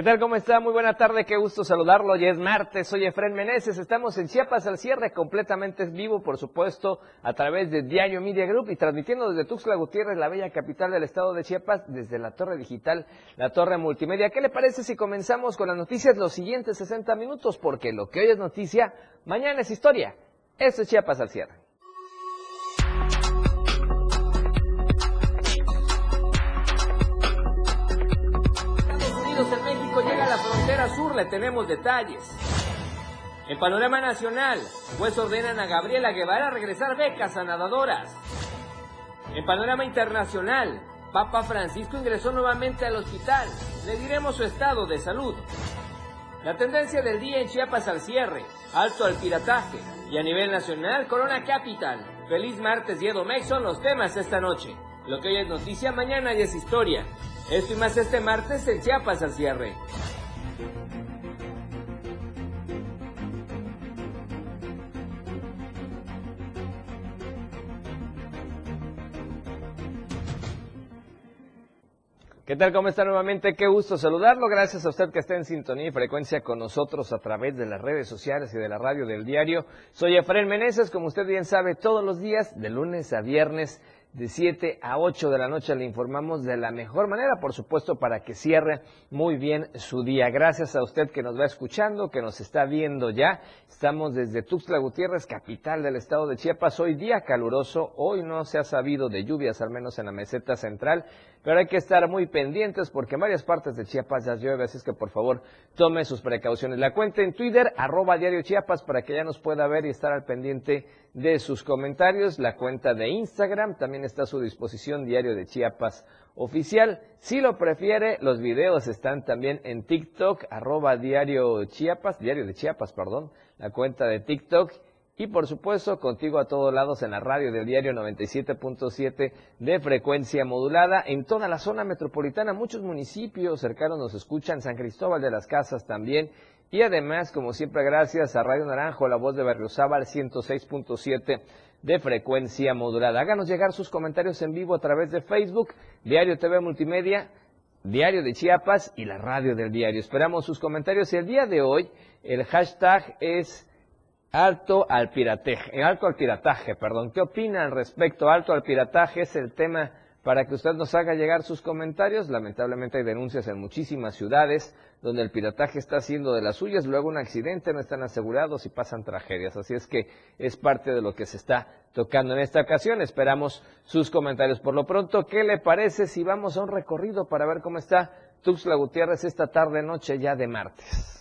¿Qué tal? ¿Cómo está? Muy buena tarde, qué gusto saludarlo. Hoy es martes, soy Efren Meneses, estamos en Chiapas al cierre, completamente vivo, por supuesto, a través de Diario Media Group y transmitiendo desde Tuxtla Gutiérrez, la bella capital del estado de Chiapas, desde la torre digital, la torre multimedia. ¿Qué le parece si comenzamos con las noticias los siguientes 60 minutos? Porque lo que hoy es noticia, mañana es historia. Esto es Chiapas al cierre. Sur le tenemos detalles. En panorama nacional, pues ordenan a Gabriela Guevara regresar becas a nadadoras. En panorama internacional, Papa Francisco ingresó nuevamente al hospital. Le diremos su estado de salud. La tendencia del día en Chiapas al cierre, alto al pirataje y a nivel nacional, Corona Capital. Feliz martes y Edomex son los temas esta noche. Lo que hoy es noticia, mañana ya es historia. Esto y más este martes en Chiapas al cierre. ¿Qué tal? ¿Cómo está nuevamente? Qué gusto saludarlo. Gracias a usted que está en sintonía y frecuencia con nosotros a través de las redes sociales y de la radio del diario. Soy Efraín Meneses, como usted bien sabe, todos los días, de lunes a viernes, de 7 a 8 de la noche le informamos de la mejor manera, por supuesto, para que cierre muy bien su día. Gracias a usted que nos va escuchando, que nos está viendo ya. Estamos desde Tuxtla Gutiérrez, capital del estado de Chiapas. Hoy día caluroso, hoy no se ha sabido de lluvias, al menos en la meseta central, pero hay que estar muy pendientes porque en varias partes de Chiapas ya llueve, así es que por favor tome sus precauciones. La cuenta en Twitter, arroba diario Chiapas, para que ya nos pueda ver y estar al pendiente de sus comentarios. La cuenta de Instagram también está a su disposición, Diario de Chiapas Oficial. Si lo prefiere, los videos están también en TikTok, arroba Diario Chiapas, Diario de Chiapas, perdón, la cuenta de TikTok. Y por supuesto, contigo a todos lados en la radio del diario 97.7 de frecuencia modulada. En toda la zona metropolitana, muchos municipios cercanos nos escuchan, San Cristóbal de las Casas también, y además, como siempre, gracias a Radio Naranjo, la voz de Berriozábal 106.7 de frecuencia modulada. Háganos llegar sus comentarios en vivo a través de Facebook, Diario TV Multimedia, Diario de Chiapas y la radio del diario. Esperamos sus comentarios y el día de hoy el hashtag es alto al pirataje, alto al pirataje, perdón. ¿Qué opina al respecto? Alto al pirataje es el tema para que usted nos haga llegar sus comentarios. Lamentablemente hay denuncias en muchísimas ciudades donde el pirataje está haciendo de las suyas, luego un accidente, no están asegurados y pasan tragedias. Así es que es parte de lo que se está tocando en esta ocasión. Esperamos sus comentarios. Por lo pronto, ¿qué le parece si vamos a un recorrido para ver cómo está Tuxtla Gutiérrez esta tarde noche ya de martes?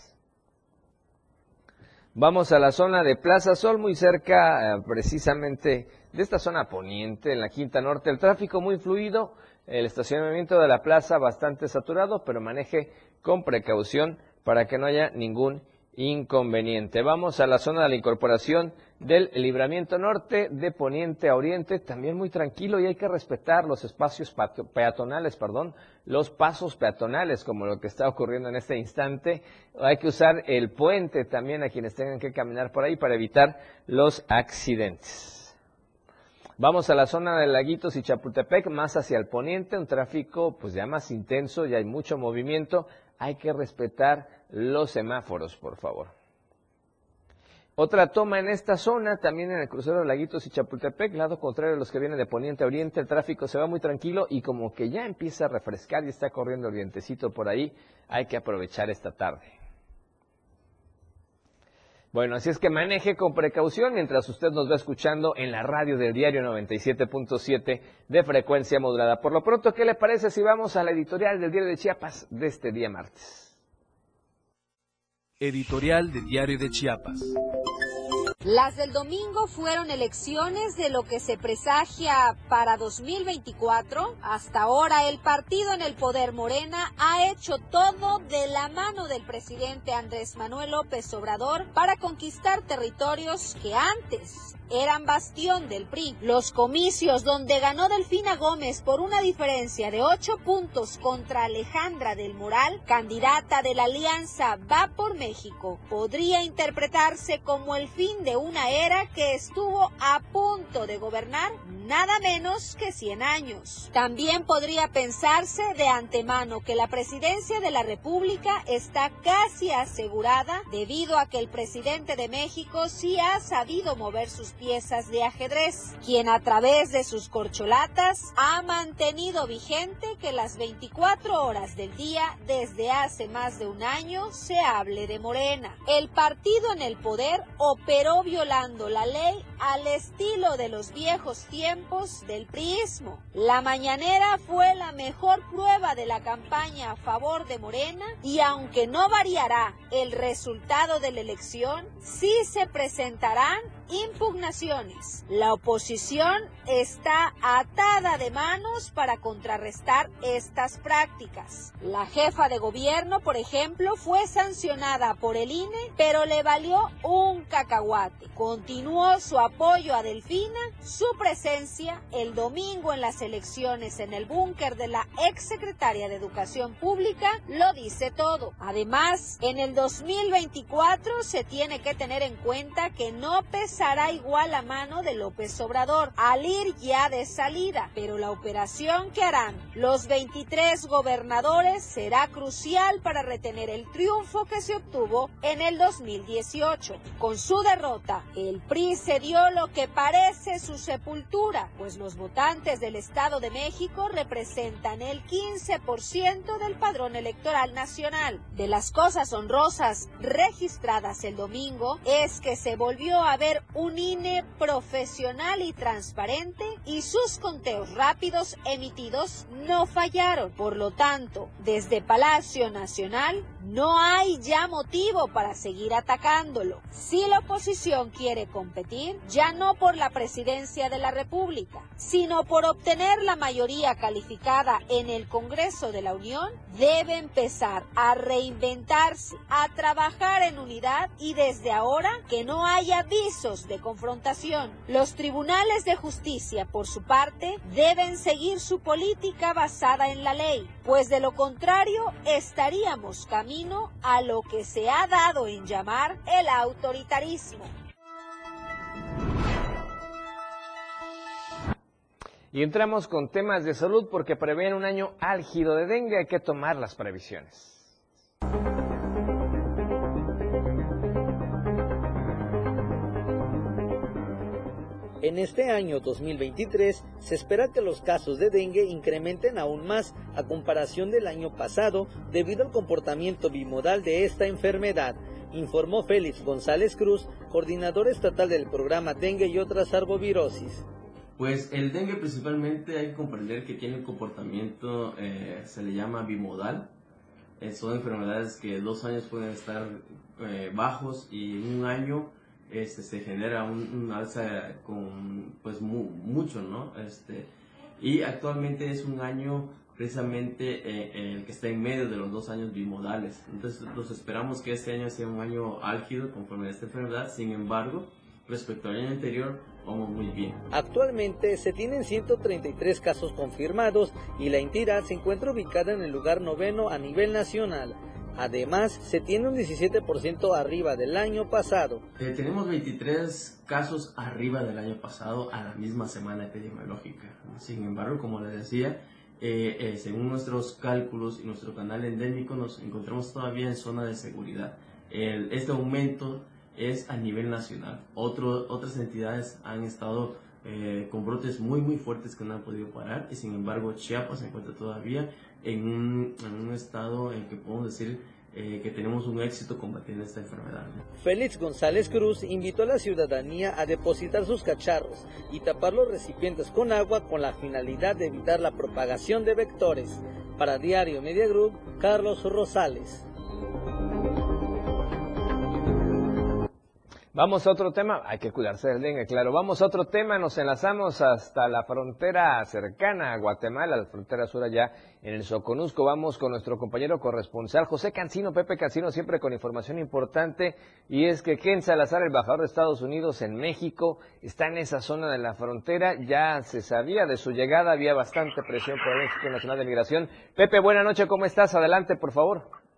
Vamos a la zona de Plaza Sol, muy cerca eh, precisamente de esta zona poniente, en la Quinta Norte. El tráfico muy fluido, el estacionamiento de la plaza bastante saturado, pero maneje con precaución para que no haya ningún inconveniente. Vamos a la zona de la incorporación del libramiento norte de poniente a oriente, también muy tranquilo y hay que respetar los espacios peatonales, perdón, los pasos peatonales, como lo que está ocurriendo en este instante. Hay que usar el puente también a quienes tengan que caminar por ahí para evitar los accidentes. Vamos a la zona de Laguitos y Chapultepec, más hacia el poniente, un tráfico pues ya más intenso, ya hay mucho movimiento, hay que respetar los semáforos, por favor. Otra toma en esta zona, también en el crucero de Laguitos y Chapultepec, lado contrario a los que vienen de poniente a oriente, el tráfico se va muy tranquilo y como que ya empieza a refrescar y está corriendo el vientecito por ahí, hay que aprovechar esta tarde. Bueno, así es que maneje con precaución mientras usted nos va escuchando en la radio del diario 97.7 de frecuencia modulada. Por lo pronto, ¿qué le parece si vamos a la editorial del diario de Chiapas de este día martes? Editorial del diario de Chiapas. Las del domingo fueron elecciones de lo que se presagia para 2024. Hasta ahora el partido en el poder Morena ha hecho todo de la mano del presidente Andrés Manuel López Obrador para conquistar territorios que antes eran bastión del PRI. Los comicios donde ganó Delfina Gómez por una diferencia de ocho puntos contra Alejandra del Moral, candidata de la Alianza Va por México, podría interpretarse como el fin de una era que estuvo a punto de gobernar nada menos que 100 años. También podría pensarse de antemano que la presidencia de la República está casi asegurada debido a que el presidente de México sí ha sabido mover sus piezas de ajedrez, quien a través de sus corcholatas ha mantenido vigente que las 24 horas del día desde hace más de un año se hable de Morena. El partido en el poder operó violando la ley al estilo de los viejos tiempos del priismo. La mañanera fue la mejor prueba de la campaña a favor de Morena y aunque no variará el resultado de la elección, sí se presentarán impugnaciones. La oposición está atada de manos para contrarrestar estas prácticas. La jefa de gobierno, por ejemplo, fue sancionada por el INE, pero le valió un cacahuate. Continuó su apoyo a Delfina, su presencia el domingo en las elecciones en el búnker de la exsecretaria de Educación Pública lo dice todo. Además, en el 2024 se tiene que tener en cuenta que no pesará igual la mano de López Obrador al ir ya de salida, pero la operación que harán los 23 gobernadores será crucial para retener el triunfo que se obtuvo en el 2018. Con su derrota, el PRI se dio lo que parece su sepultura, pues los votantes del Estado de México representan el 15% del padrón electoral nacional. De las cosas honrosas registradas el domingo es que se volvió a ver un INE profesional y transparente y sus conteos rápidos emitidos no fallaron. Por lo tanto, desde Palacio Nacional no hay ya motivo para seguir atacándolo. Si la oposición quiere competir, ya no por la presidencia de la República, sino por obtener la mayoría calificada en el Congreso de la Unión, debe empezar a reinventarse, a trabajar en unidad y desde ahora que no haya visos de confrontación. Los tribunales de justicia, por su parte, deben seguir su política basada en la ley, pues de lo contrario estaríamos camino a lo que se ha dado en llamar el autoritarismo. Y entramos con temas de salud porque prevén un año álgido de dengue, hay que tomar las previsiones. En este año 2023 se espera que los casos de dengue incrementen aún más a comparación del año pasado debido al comportamiento bimodal de esta enfermedad, informó Félix González Cruz, coordinador estatal del programa Dengue y otras arbovirosis. Pues el dengue principalmente hay que comprender que tiene un comportamiento, eh, se le llama bimodal. Eh, son enfermedades que dos años pueden estar eh, bajos y un año este, se genera un, alza con pues mucho, ¿no? Este, y actualmente es un año precisamente el que está en medio de los dos años bimodales. Entonces, los esperamos que este año sea un año álgido conforme a esta enfermedad. Sin embargo, respecto al año anterior, vamos muy bien. Actualmente se tienen 133 casos confirmados y la entidad se encuentra ubicada en el lugar noveno a nivel nacional. Además, se tiene un 17% arriba del año pasado. Tenemos 23 casos arriba del año pasado a la misma semana epidemiológica. Sin embargo, como les decía, eh, eh, según nuestros cálculos y nuestro canal endémico, nos encontramos todavía en zona de seguridad. este aumento es a nivel nacional. otras entidades han estado eh, con brotes muy muy fuertes que no han podido parar y sin embargo Chiapas se encuentra todavía en un, estado en que podemos decir eh, que tenemos un éxito combatiendo esta enfermedad. Félix González Cruz invitó a la ciudadanía a depositar sus cacharros y tapar los recipientes con agua con la finalidad de evitar la propagación de vectores. Para Diario Media Group, Carlos Rosales. Vamos a otro tema, hay que cuidarse del dengue, claro. Vamos a otro tema, nos enlazamos hasta la frontera cercana a Guatemala, la frontera sur allá en el Soconusco. Vamos con nuestro compañero corresponsal José Cancino, Pepe Cancino, siempre con información importante. Y es que Ken Salazar, el embajador de Estados Unidos en México, está en esa zona de la frontera. Ya se sabía de su llegada, había bastante presión por el Instituto Nacional de Migración. Pepe, buena noche, ¿cómo estás? Adelante, por favor.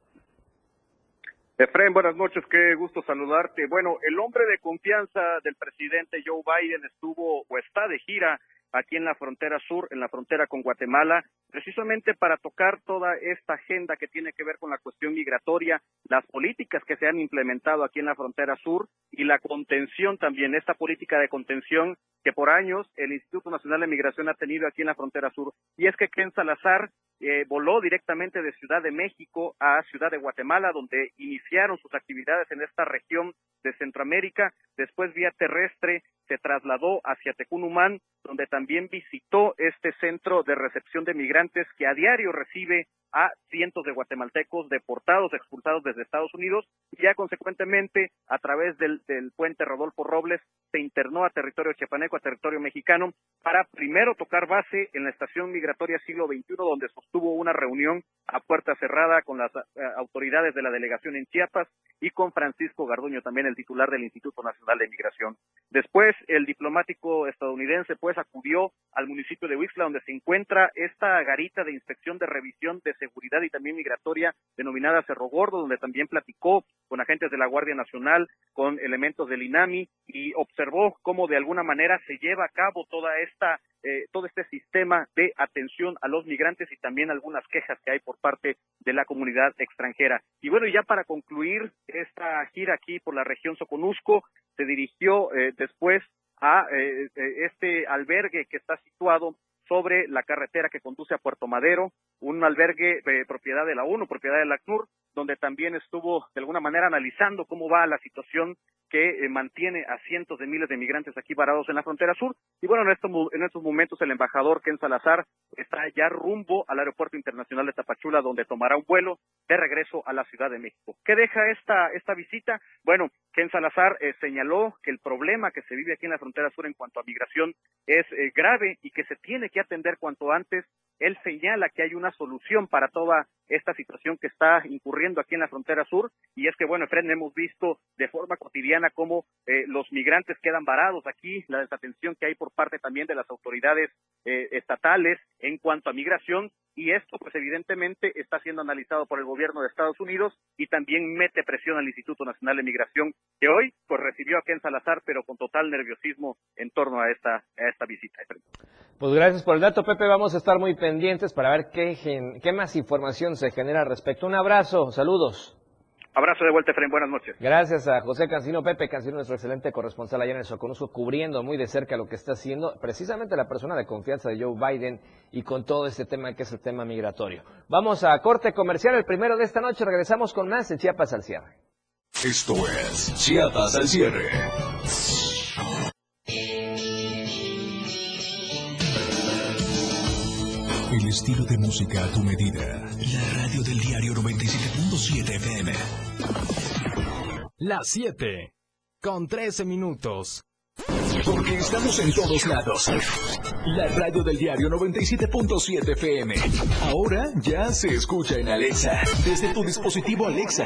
Efraín, buenas noches, qué gusto saludarte. Bueno, el hombre de confianza del presidente Joe Biden estuvo o está de gira aquí en la frontera sur, en la frontera con Guatemala, precisamente para tocar toda esta agenda que tiene que ver con la cuestión migratoria, las políticas que se han implementado aquí en la frontera sur y la contención también, esta política de contención que por años el Instituto Nacional de Migración ha tenido aquí en la frontera sur. Y es que Ken Salazar eh, voló directamente de Ciudad de México a Ciudad de Guatemala, donde iniciaron sus actividades en esta región de Centroamérica. Después, vía terrestre, se trasladó hacia Tecunumán, donde también visitó este centro de recepción de migrantes que a diario recibe a cientos de guatemaltecos deportados, expulsados desde Estados Unidos, y ya consecuentemente, a través del, del puente Rodolfo Robles, se internó a territorio chiapaneco, a territorio mexicano, para primero tocar base en la estación migratoria siglo XXI, donde sostuvo una reunión a puerta cerrada con las eh, autoridades de la delegación en Chiapas y con Francisco Garduño, también el titular del Instituto Nacional de Migración. Después, el diplomático estadounidense pues acudió al municipio de Huixla, donde se encuentra esta garita de inspección de revisión de seguridad y también migratoria denominada Cerro Gordo, donde también platicó con agentes de la Guardia Nacional, con elementos del INAMI y observó cómo de alguna manera se lleva a cabo toda esta eh, todo este sistema de atención a los migrantes y también algunas quejas que hay por parte de la comunidad extranjera. Y bueno, ya para concluir esta gira aquí por la región Soconusco, se dirigió eh, después a eh, este albergue que está situado sobre la carretera que conduce a Puerto Madero, un albergue propiedad de la ONU, propiedad de la ACNUR, donde también estuvo de alguna manera analizando cómo va la situación que eh, mantiene a cientos de miles de migrantes aquí varados en la frontera sur. Y bueno, en estos, en estos momentos el embajador Ken Salazar está ya rumbo al Aeropuerto Internacional de Tapachula, donde tomará un vuelo de regreso a la Ciudad de México. ¿Qué deja esta, esta visita? Bueno, Ken Salazar eh, señaló que el problema que se vive aquí en la frontera sur en cuanto a migración es eh, grave y que se tiene que atender cuanto antes. Él señala que hay una solución para toda esta situación que está incurriendo aquí en la frontera sur y es que, bueno, Fred, hemos visto de forma cotidiana cómo eh, los migrantes quedan varados aquí, la desatención que hay por parte también de las autoridades eh, estatales en cuanto a migración y esto pues evidentemente está siendo analizado por el gobierno de Estados Unidos y también mete presión al Instituto Nacional de Migración que hoy pues recibió a Ken Salazar pero con total nerviosismo en torno a esta, a esta visita. Pues gracias por el dato Pepe, vamos a estar muy pendientes para ver qué, qué más información se genera al respecto. Un abrazo, saludos. Abrazo de vuelta, Efraín. Buenas noches. Gracias a José Cancino, Pepe Cancino, nuestro excelente corresponsal allá en el Soconusco, cubriendo muy de cerca lo que está haciendo precisamente la persona de confianza de Joe Biden y con todo este tema que es el tema migratorio. Vamos a corte comercial, el primero de esta noche. Regresamos con más en Chiapas al cierre. Esto es Chiapas al cierre. El estilo de música a tu medida. La radio del diario 97.7 FM. Las 7. Con 13 minutos. Porque estamos en todos lados. La radio del diario 97.7 FM. Ahora ya se escucha en Alexa. Desde tu dispositivo Alexa.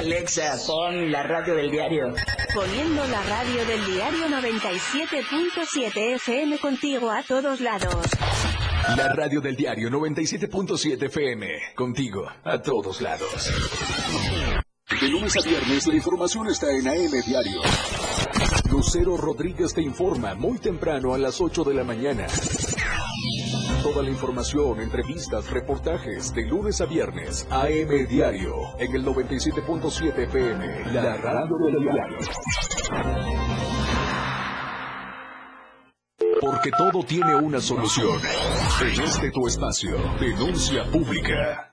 Alexa, pon la radio del diario. Poniendo la radio del diario 97.7 FM contigo a todos lados. La radio del diario 97.7 FM. Contigo a todos lados. De lunes a viernes la información está en AM Diario. Lucero Rodríguez te informa muy temprano a las 8 de la mañana. Toda la información, entrevistas, reportajes de lunes a viernes, AM Diario, en el 97.7 FM, la radio del diario. Porque todo tiene una solución. En este tu espacio, denuncia pública.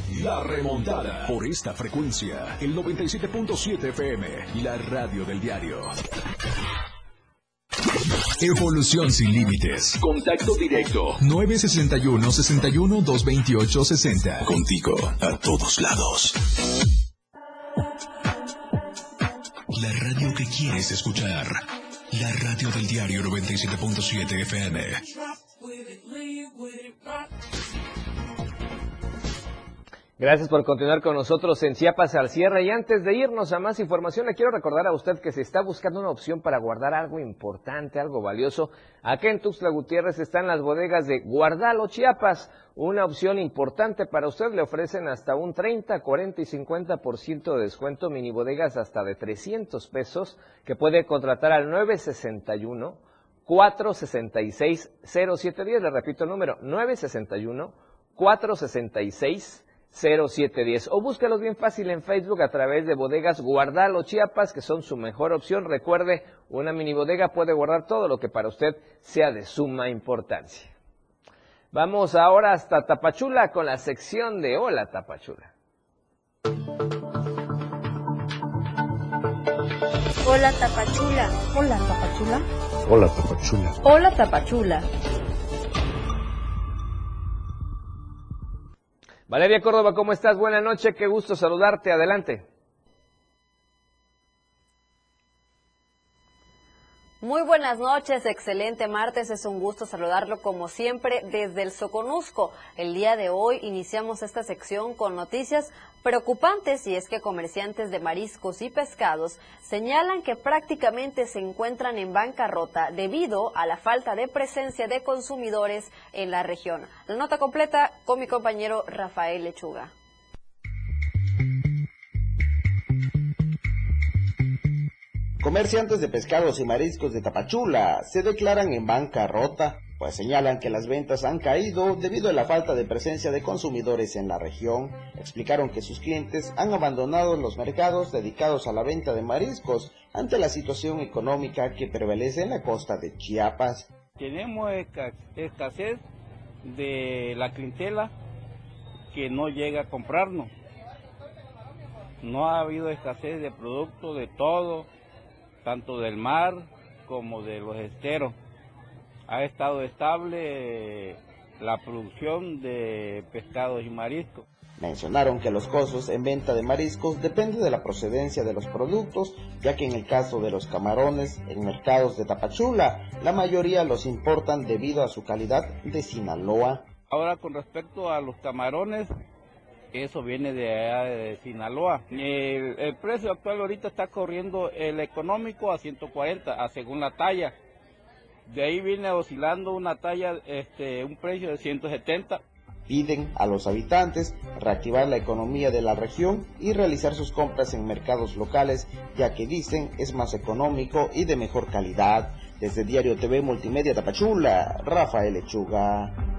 La remontada. Por esta frecuencia, el 97.7 FM, la radio del diario. Evolución sin límites. Contacto directo. 961 61 228 60. Contigo a todos lados. La radio que quieres escuchar. La radio del diario 97.7 FM. Gracias por continuar con nosotros en Chiapas al cierre. Y antes de irnos a más información, le quiero recordar a usted que si está buscando una opción para guardar algo importante, algo valioso, acá en Tuxtla Gutiérrez están las bodegas de Guardalo Chiapas. Una opción importante para usted. Le ofrecen hasta un 30, 40 y 50% de descuento, mini bodegas hasta de 300 pesos, que puede contratar al 961 466 0710. Le repito el número, 961 466 0710 o búscalos bien fácil en Facebook a través de bodegas Guardalo Chiapas que son su mejor opción. Recuerde, una mini bodega puede guardar todo lo que para usted sea de suma importancia. Vamos ahora hasta Tapachula con la sección de Hola Tapachula. Hola Tapachula. Hola Tapachula. Hola Tapachula. Hola Tapachula. Valeria Córdoba, ¿cómo estás? Buenas noches, qué gusto saludarte. Adelante. Muy buenas noches, excelente martes, es un gusto saludarlo como siempre desde el Soconusco. El día de hoy iniciamos esta sección con noticias preocupantes y es que comerciantes de mariscos y pescados señalan que prácticamente se encuentran en bancarrota debido a la falta de presencia de consumidores en la región. La nota completa con mi compañero Rafael Lechuga. Comerciantes de pescados y mariscos de Tapachula se declaran en bancarrota, pues señalan que las ventas han caído debido a la falta de presencia de consumidores en la región. Explicaron que sus clientes han abandonado los mercados dedicados a la venta de mariscos ante la situación económica que prevalece en la costa de Chiapas. Tenemos escasez de la clientela que no llega a comprarnos. No ha habido escasez de producto, de todo tanto del mar como de los esteros. Ha estado estable la producción de pescados y mariscos. Mencionaron que los costos en venta de mariscos dependen de la procedencia de los productos, ya que en el caso de los camarones en mercados de Tapachula, la mayoría los importan debido a su calidad de Sinaloa. Ahora con respecto a los camarones, eso viene de allá de Sinaloa. El, precio actual ahorita está corriendo el económico a 140, a según la talla. De ahí viene oscilando una talla, este, un precio de 170. Piden a los habitantes reactivar la economía de la región y realizar sus compras en mercados locales, ya que dicen es más económico y de mejor calidad. Desde Diario TV Multimedia Tapachula, Rafael Lechuga.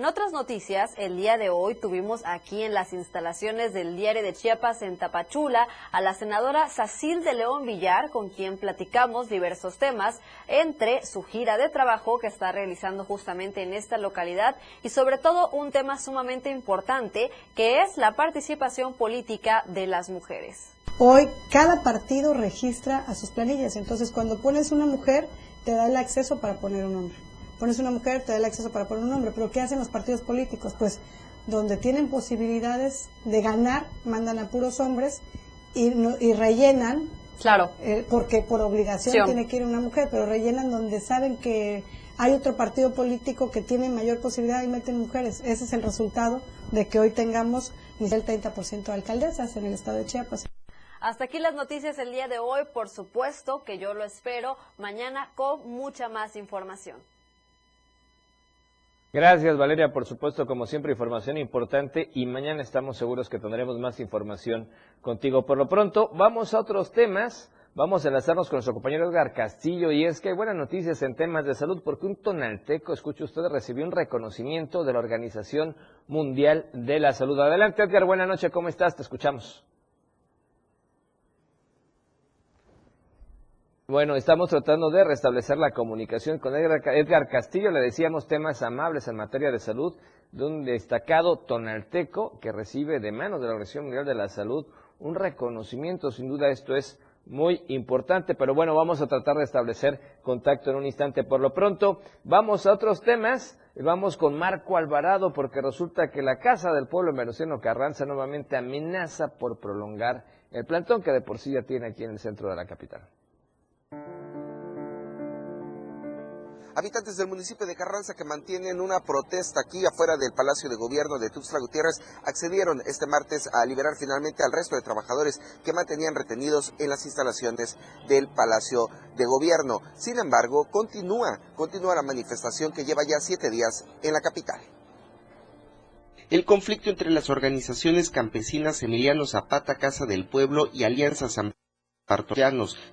En otras noticias, el día de hoy tuvimos aquí en las instalaciones del Diario de Chiapas en Tapachula a la senadora Sacil de León Villar, con quien platicamos diversos temas, entre su gira de trabajo que está realizando justamente en esta localidad y sobre todo un tema sumamente importante, que es la participación política de las mujeres. Hoy cada partido registra a sus planillas, entonces cuando pones una mujer te da el acceso para poner un hombre pones una mujer, te da el acceso para poner un hombre. Pero ¿qué hacen los partidos políticos? Pues donde tienen posibilidades de ganar, mandan a puros hombres y, y rellenan. Claro. Eh, porque por obligación tiene que ir una mujer, pero rellenan donde saben que hay otro partido político que tiene mayor posibilidad y meten mujeres. Ese es el resultado de que hoy tengamos ni el 30% de alcaldesas en el estado de Chiapas. Hasta aquí las noticias el día de hoy, por supuesto que yo lo espero mañana con mucha más información. Gracias Valeria, por supuesto, como siempre, información importante y mañana estamos seguros que tendremos más información contigo. Por lo pronto, vamos a otros temas. Vamos a enlazarnos con nuestro compañero Edgar Castillo y es que hay buenas noticias en temas de salud porque un tonalteco, escuche usted, recibió un reconocimiento de la Organización Mundial de la Salud. Adelante Edgar, buenas noches, ¿cómo estás? Te escuchamos. Bueno, estamos tratando de restablecer la comunicación con Edgar Castillo. Le decíamos temas amables en materia de salud de un destacado tonalteco que recibe de manos de la Organización Mundial de la Salud un reconocimiento. Sin duda esto es muy importante, pero bueno, vamos a tratar de establecer contacto en un instante. Por lo pronto, vamos a otros temas. Vamos con Marco Alvarado porque resulta que la Casa del Pueblo en Carranza nuevamente amenaza por prolongar el plantón que de por sí ya tiene aquí en el centro de la capital. Habitantes del municipio de Carranza que mantienen una protesta aquí afuera del Palacio de Gobierno de Tuxtla Gutiérrez accedieron este martes a liberar finalmente al resto de trabajadores que mantenían retenidos en las instalaciones del Palacio de Gobierno. Sin embargo, continúa, continúa la manifestación que lleva ya siete días en la capital. El conflicto entre las organizaciones campesinas Emiliano Zapata, Casa del Pueblo y Alianza San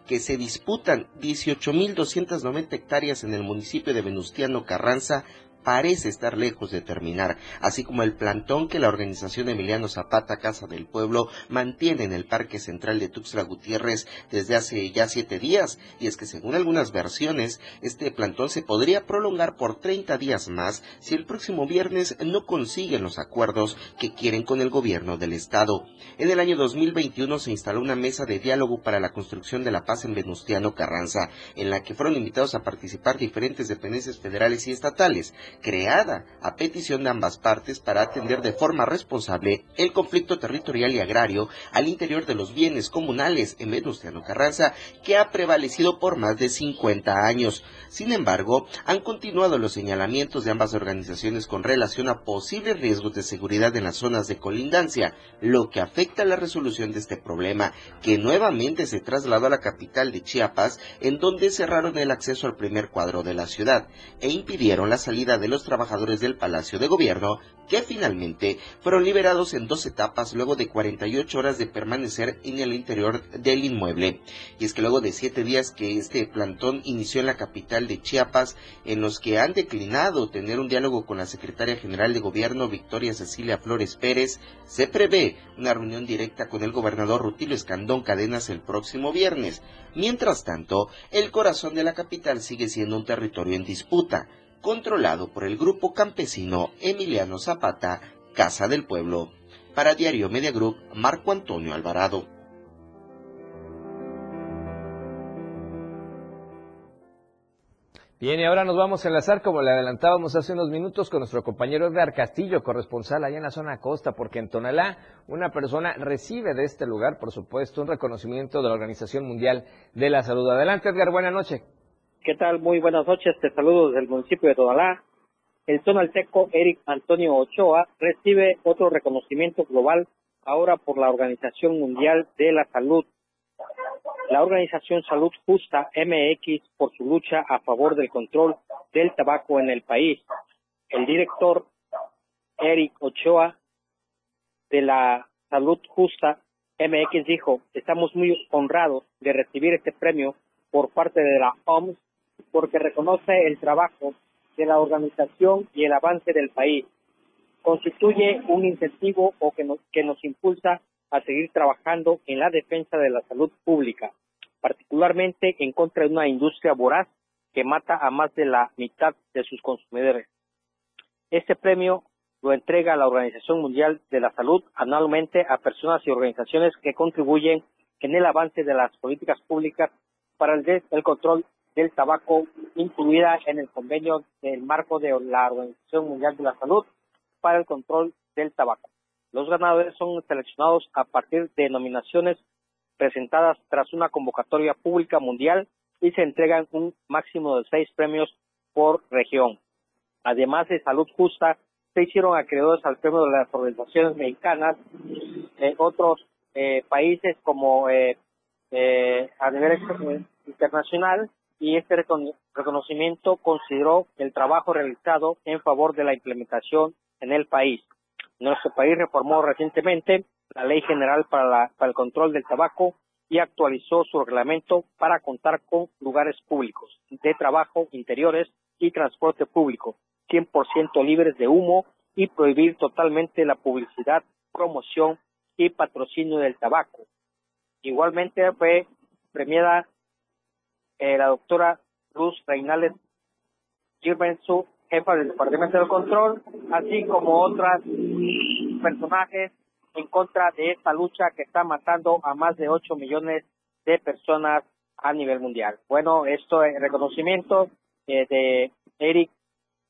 que se disputan 18.290 hectáreas en el municipio de Venustiano Carranza parece estar lejos de terminar, así como el plantón que la organización Emiliano Zapata Casa del Pueblo mantiene en el Parque Central de Tuxtla Gutiérrez desde hace ya siete días, y es que según algunas versiones, este plantón se podría prolongar por 30 días más si el próximo viernes no consiguen los acuerdos que quieren con el gobierno del estado. En el año 2021 se instaló una mesa de diálogo para la construcción de la paz en Venustiano Carranza, en la que fueron invitados a participar diferentes dependencias federales y estatales, creada a petición de ambas partes para atender de forma responsable el conflicto territorial y agrario al interior de los bienes comunales en Venustiano Carranza que ha prevalecido por más de 50 años. Sin embargo, han continuado los señalamientos de ambas organizaciones con relación a posibles riesgos de seguridad en las zonas de colindancia, lo que afecta la resolución de este problema, que nuevamente se trasladó a la capital de Chiapas, en donde cerraron el acceso al primer cuadro de la ciudad e impidieron la salida de los trabajadores del Palacio de Gobierno, que finalmente fueron liberados en dos etapas luego de 48 horas de permanecer en el interior del inmueble. Y es que luego de siete días que este plantón inició en la capital de Chiapas, en los que han declinado tener un diálogo con la secretaria general de Gobierno, Victoria Cecilia Flores Pérez, se prevé una reunión directa con el gobernador Rutilio Escandón Cadenas el próximo viernes. Mientras tanto, el corazón de la capital sigue siendo un territorio en disputa controlado por el grupo campesino Emiliano Zapata, Casa del Pueblo. Para Diario Media Group, Marco Antonio Alvarado. Bien, y ahora nos vamos a enlazar, como le adelantábamos hace unos minutos, con nuestro compañero Edgar Castillo, corresponsal allá en la zona costa, porque en Tonalá una persona recibe de este lugar, por supuesto, un reconocimiento de la Organización Mundial de la Salud. Adelante, Edgar, buena noche. ¿Qué tal? Muy buenas noches. Te saludo desde el municipio de Tonalá. El tonalteco Eric Antonio Ochoa recibe otro reconocimiento global ahora por la Organización Mundial de la Salud. La Organización Salud Justa MX por su lucha a favor del control del tabaco en el país. El director Eric Ochoa de la Salud Justa MX dijo, estamos muy honrados de recibir este premio por parte de la OMS porque reconoce el trabajo de la organización y el avance del país. Constituye un incentivo o que nos, que nos impulsa a seguir trabajando en la defensa de la salud pública, particularmente en contra de una industria voraz que mata a más de la mitad de sus consumidores. Este premio lo entrega la Organización Mundial de la Salud anualmente a personas y organizaciones que contribuyen en el avance de las políticas públicas para el, control del tabaco incluida en el convenio del marco de la Organización Mundial de la Salud para el control del tabaco. Los ganadores son seleccionados a partir de nominaciones presentadas tras una convocatoria pública mundial y se entregan un máximo de seis premios por región. Además de salud justa, se hicieron acreedores al premio de las organizaciones mexicanas, en otros eh, países como eh, eh, a nivel internacional y este reconocimiento consideró el trabajo realizado en favor de la implementación en el país. Nuestro país reformó recientemente la Ley General para, el Control del Tabaco y actualizó su reglamento para contar con lugares públicos de trabajo interiores y transporte público 100% libres de humo y prohibir totalmente la publicidad, promoción y patrocinio del tabaco. Igualmente fue premiada eh, la doctora Luz Reinales Girbensu, jefa del Departamento de Control, así como otras personajes en contra de esta lucha que está matando a más de 8 millones de personas a nivel mundial. Bueno, esto es reconocimiento eh, de Eric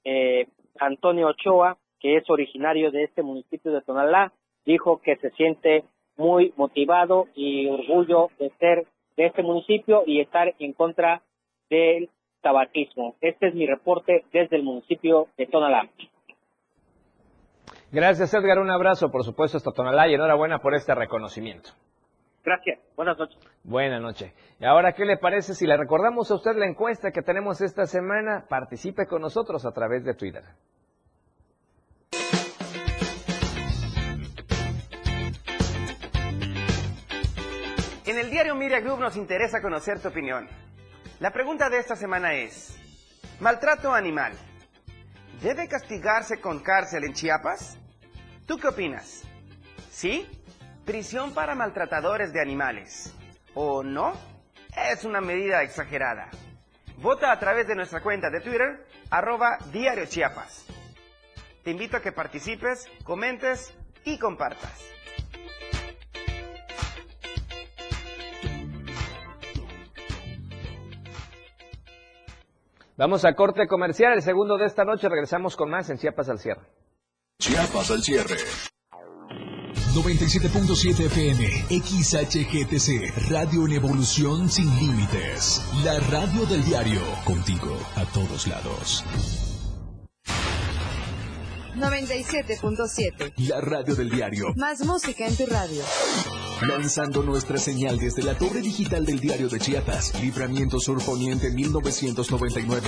eh, Antonio Ochoa, que es originario de este municipio de Tonalá, dijo que se siente muy motivado y orgullo de ser de este municipio y estar en contra del tabaquismo. Este es mi reporte desde el municipio de Tonalá. Gracias Edgar, un abrazo por supuesto hasta Tonalá y enhorabuena por este reconocimiento. Gracias, buenas noches. Buenas noches. Y ahora, ¿qué le parece si le recordamos a usted la encuesta que tenemos esta semana? Participe con nosotros a través de Twitter. En el diario Media Group nos interesa conocer tu opinión. La pregunta de esta semana es, ¿maltrato animal debe castigarse con cárcel en Chiapas? ¿Tú qué opinas? ¿Sí? Prisión para maltratadores de animales. ¿O no? Es una medida exagerada. Vota a través de nuestra cuenta de Twitter, arroba Diario Chiapas. Te invito a que participes, comentes y compartas. Vamos a corte comercial, el segundo de esta noche. Regresamos con más en Chiapas al cierre. Chiapas al cierre. 97.7 FM, XHGTC, Radio en Evolución Sin Límites. La radio del diario, contigo a todos lados. 97.7. La radio del diario. Más música en tu radio. Lanzando nuestra señal desde la torre digital del diario de Chiapas, Libramiento Sur Poniente 1999.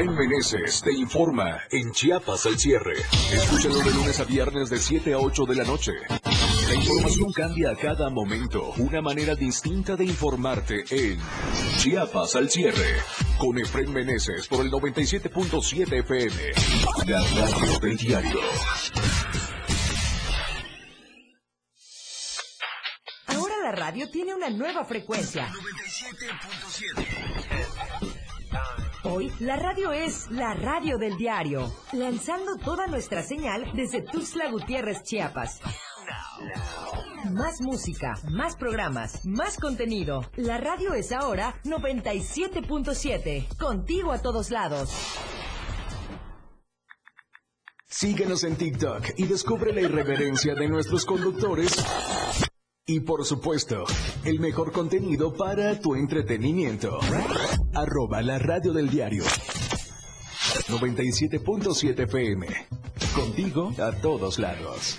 Efraín Meneses te informa en Chiapas al cierre. Escúchalo de lunes a viernes de 7 a 8 de la noche. La información cambia a cada momento. Una manera distinta de informarte en Chiapas al cierre. Con Efraín Meneses por el 97.7 FM. La radio del diario. Ahora la radio tiene una nueva frecuencia. 97.7. Hoy la radio es la radio del diario, lanzando toda nuestra señal desde Tuxtla Gutiérrez, Chiapas. Más música, más programas, más contenido. La radio es ahora 97.7, contigo a todos lados. Síguenos en TikTok y descubre la irreverencia de nuestros conductores. Y por supuesto, el mejor contenido para tu entretenimiento. Arroba la radio del diario. 97.7 FM. Contigo a todos lados.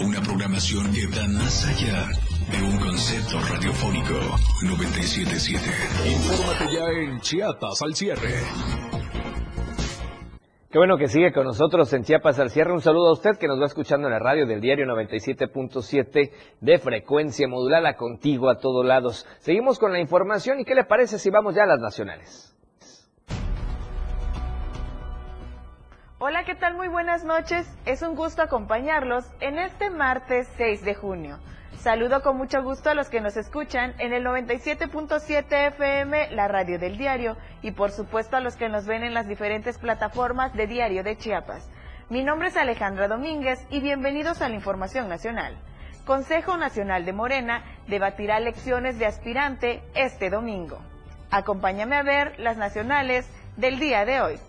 Una programación que va más allá de un concepto radiofónico 977. Infórmate ya en Chiapas al cierre. Qué bueno que sigue con nosotros en Chiapas al cierre. Un saludo a usted que nos va escuchando en la radio del diario 97.7 de frecuencia modulada contigo a todos lados. Seguimos con la información y qué le parece si vamos ya a las nacionales. Hola, ¿qué tal? Muy buenas noches. Es un gusto acompañarlos en este martes 6 de junio. Saludo con mucho gusto a los que nos escuchan en el 97.7 FM, la radio del diario, y por supuesto a los que nos ven en las diferentes plataformas de Diario de Chiapas. Mi nombre es Alejandra Domínguez y bienvenidos a la Información Nacional. Consejo Nacional de Morena debatirá elecciones de aspirante este domingo. Acompáñame a ver las nacionales del día de hoy.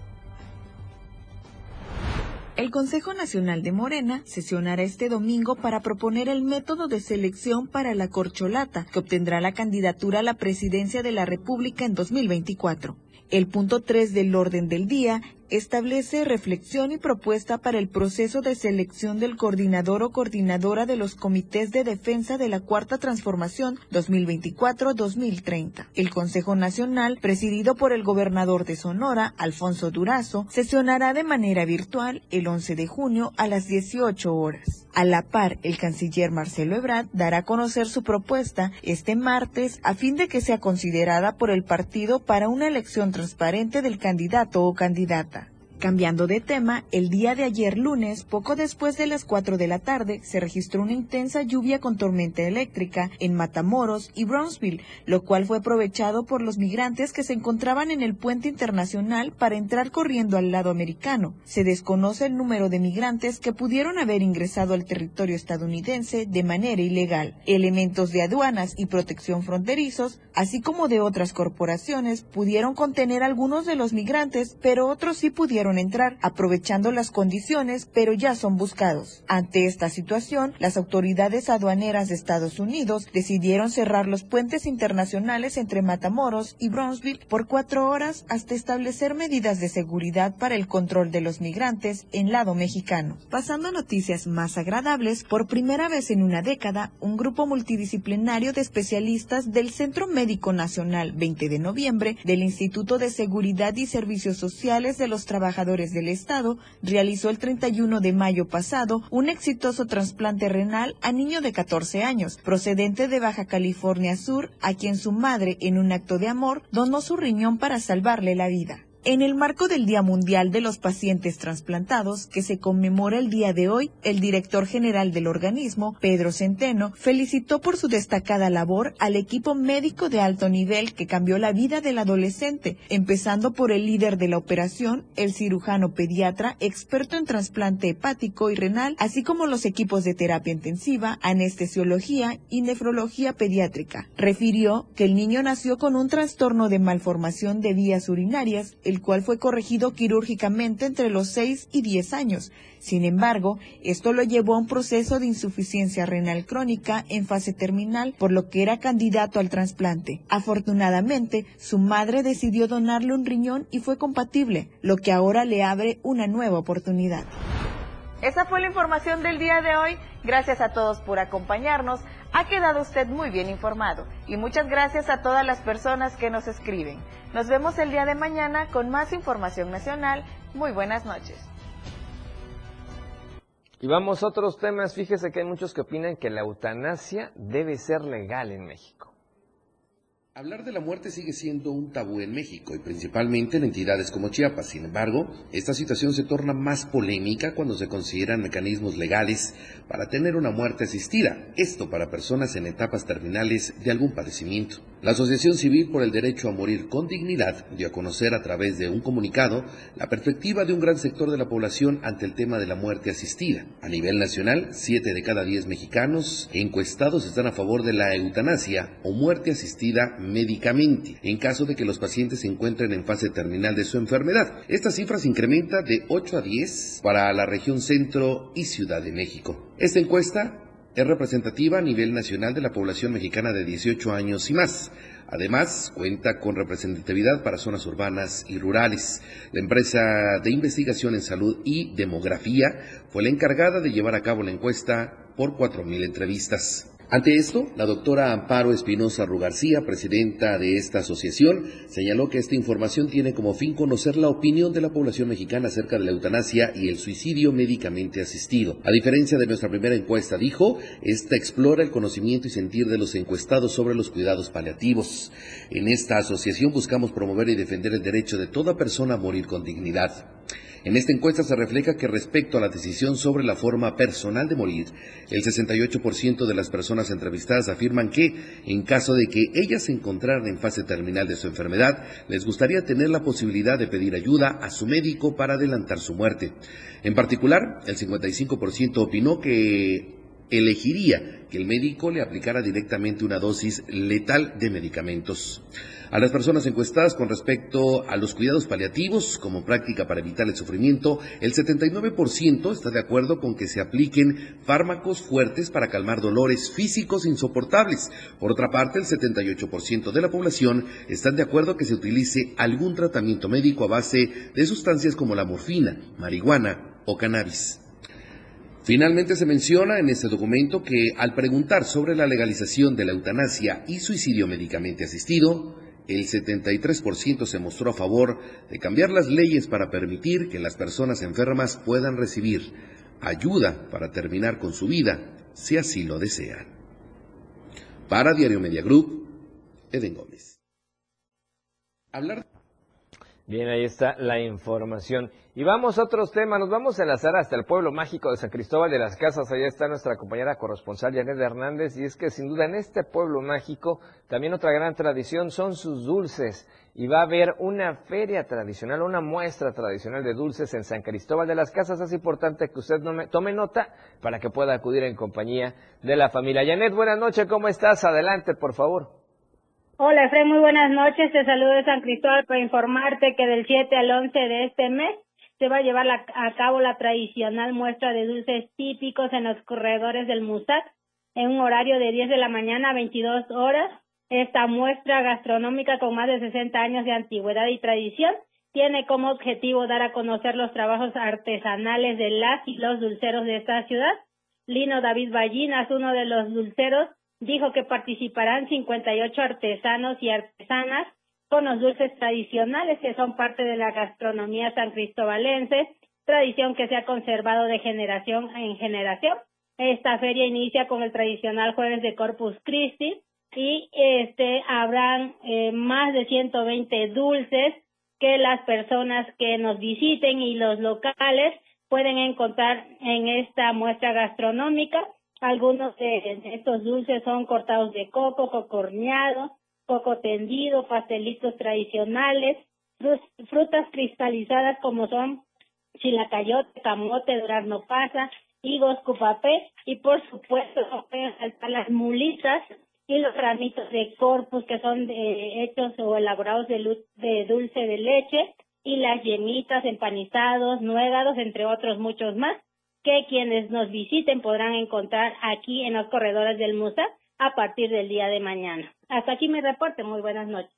El Consejo Nacional de Morena sesionará este domingo para proponer el método de selección para la corcholata, que obtendrá la candidatura a la presidencia de la República en 2024. El punto 3 del orden del día establece reflexión y propuesta para el proceso de selección del coordinador o coordinadora de los comités de defensa de la Cuarta Transformación 2024-2030. El Consejo Nacional, presidido por el gobernador de Sonora, Alfonso Durazo, sesionará de manera virtual el 11 de junio a las 18 horas. A la par, el canciller Marcelo Ebrard dará a conocer su propuesta este martes a fin de que sea considerada por el partido para una elección transparente del candidato o candidata. Cambiando de tema, el día de ayer lunes, poco después de las 4 de la tarde, se registró una intensa lluvia con tormenta eléctrica en Matamoros y Brownsville, lo cual fue aprovechado por los migrantes que se encontraban en el puente internacional para entrar corriendo al lado americano. Se desconoce el número de migrantes que pudieron haber ingresado al territorio estadounidense de manera ilegal. Elementos de aduanas y protección fronterizos, así como de otras corporaciones, pudieron contener algunos de los migrantes, pero otros sí pudieron entrar, aprovechando las condiciones, pero ya son buscados. Ante esta situación, las autoridades aduaneras de Estados Unidos decidieron cerrar los puentes internacionales entre Matamoros y Brownsville por cuatro horas hasta establecer medidas de seguridad para el control de los migrantes en lado mexicano. Pasando a noticias más agradables, por primera vez en una década, un grupo multidisciplinario de especialistas del Centro Médico Nacional 20 de noviembre del Instituto de Seguridad y Servicios Sociales de los Trabajadores del Estado realizó el 31 de mayo pasado un exitoso trasplante renal a niño de 14 años, procedente de Baja California Sur, a quien su madre, en un acto de amor, donó su riñón para salvarle la vida. En el marco del Día Mundial de los Pacientes Transplantados, que se conmemora el día de hoy, el director general del organismo, Pedro Centeno, felicitó por su destacada labor al equipo médico de alto nivel que cambió la vida del adolescente, empezando por el líder de la operación, el cirujano pediatra, experto en trasplante hepático y renal, así como los equipos de terapia intensiva, anestesiología y nefrología pediátrica. Refirió que el niño nació con un trastorno de malformación de vías urinarias, cual fue corregido quirúrgicamente entre los 6 y 10 años. Sin embargo, esto lo llevó a un proceso de insuficiencia renal crónica en fase terminal, por lo que era candidato al trasplante. Afortunadamente, su madre decidió donarle un riñón y fue compatible, lo que ahora le abre una nueva oportunidad. Esa fue la información del día de hoy. Gracias a todos por acompañarnos. Ha quedado usted muy bien informado y muchas gracias a todas las personas que nos escriben. Nos vemos el día de mañana con más información nacional. Muy buenas noches. Y vamos a otros temas. Fíjese que hay muchos que opinan que la eutanasia debe ser legal en México. Hablar de la muerte sigue siendo un tabú en México y principalmente en entidades como Chiapas. Sin embargo, esta situación se torna más polémica cuando se consideran mecanismos legales para tener una muerte asistida. Esto para personas en etapas terminales de algún padecimiento. La Asociación Civil por el Derecho a Morir con Dignidad dio a conocer a través de un comunicado la perspectiva de un gran sector de la población ante el tema de la muerte asistida. A nivel nacional, 7 de cada 10 mexicanos encuestados están a favor de la eutanasia o muerte asistida médicamente, en caso de que los pacientes se encuentren en fase terminal de su enfermedad. Esta cifra se incrementa de 8 a 10 para la región centro y Ciudad de México. Esta encuesta es representativa a nivel nacional de la población mexicana de 18 años y más. Además, cuenta con representatividad para zonas urbanas y rurales. La empresa de investigación en salud y demografía fue la encargada de llevar a cabo la encuesta por 4.000 entrevistas. Ante esto, la doctora Amparo Espinosa Rugarcía, presidenta de esta asociación, señaló que esta información tiene como fin conocer la opinión de la población mexicana acerca de la eutanasia y el suicidio médicamente asistido. A diferencia de nuestra primera encuesta, dijo, esta explora el conocimiento y sentir de los encuestados sobre los cuidados paliativos. En esta asociación buscamos promover y defender el derecho de toda persona a morir con dignidad. En esta encuesta se refleja que respecto a la decisión sobre la forma personal de morir, el 68% de las personas entrevistadas afirman que, en caso de que ellas se encontraran en fase terminal de su enfermedad, les gustaría tener la posibilidad de pedir ayuda a su médico para adelantar su muerte. En particular, el 55% opinó que elegiría que el médico le aplicara directamente una dosis letal de medicamentos. A las personas encuestadas con respecto a los cuidados paliativos como práctica para evitar el sufrimiento, el 79% está de acuerdo con que se apliquen fármacos fuertes para calmar dolores físicos insoportables. Por otra parte, el 78% de la población están de acuerdo que se utilice algún tratamiento médico a base de sustancias como la morfina, marihuana o cannabis. Finalmente se menciona en este documento que al preguntar sobre la legalización de la eutanasia y suicidio médicamente asistido, el 73% se mostró a favor de cambiar las leyes para permitir que las personas enfermas puedan recibir ayuda para terminar con su vida, si así lo desean. Para Diario Media Group, Eden Gómez. Bien, ahí está la información. Y vamos a otros temas, nos vamos a enlazar hasta el pueblo mágico de San Cristóbal de las Casas. Allá está nuestra compañera corresponsal Janet Hernández. Y es que sin duda en este pueblo mágico también otra gran tradición son sus dulces. Y va a haber una feria tradicional, una muestra tradicional de dulces en San Cristóbal de las Casas. Es importante que usted tome nota para que pueda acudir en compañía de la familia. Janet, buenas noches, ¿cómo estás? Adelante, por favor. Hola, Fred, muy buenas noches. Te saludo de San Cristóbal para informarte que del 7 al 11 de este mes se va a llevar a cabo la tradicional muestra de dulces típicos en los corredores del MUSAC en un horario de 10 de la mañana a 22 horas. Esta muestra gastronómica con más de 60 años de antigüedad y tradición tiene como objetivo dar a conocer los trabajos artesanales de las y los dulceros de esta ciudad. Lino David Ballinas, uno de los dulceros, dijo que participarán 58 artesanos y artesanas con los dulces tradicionales que son parte de la gastronomía san cristobalense, tradición que se ha conservado de generación en generación. Esta feria inicia con el tradicional jueves de Corpus Christi y este habrán eh, más de 120 dulces que las personas que nos visiten y los locales pueden encontrar en esta muestra gastronómica algunos de estos dulces son cortados de coco, coco horneado, coco tendido, pastelitos tradicionales, frutas cristalizadas como son chilacayote, camote, durazno pasa, higos, cupapé y por supuesto las mulitas y los ramitos de corpus que son hechos o elaborados de, de dulce de leche y las yemitas, empanizados, nuegados, entre otros muchos más que quienes nos visiten podrán encontrar aquí en los corredores del MUSA a partir del día de mañana. Hasta aquí mi reporte. Muy buenas noches.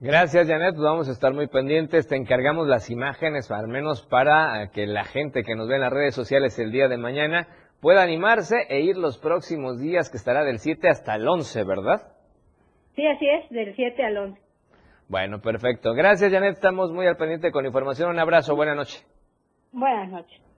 Gracias, Janet. Pues vamos a estar muy pendientes. Te encargamos las imágenes, al menos para que la gente que nos ve en las redes sociales el día de mañana pueda animarse e ir los próximos días, que estará del 7 hasta el 11, ¿verdad? Sí, así es, del 7 al 11. Bueno, perfecto. Gracias, Janet. Estamos muy al pendiente con información. Un abrazo. Buenas noches. Buenas noches.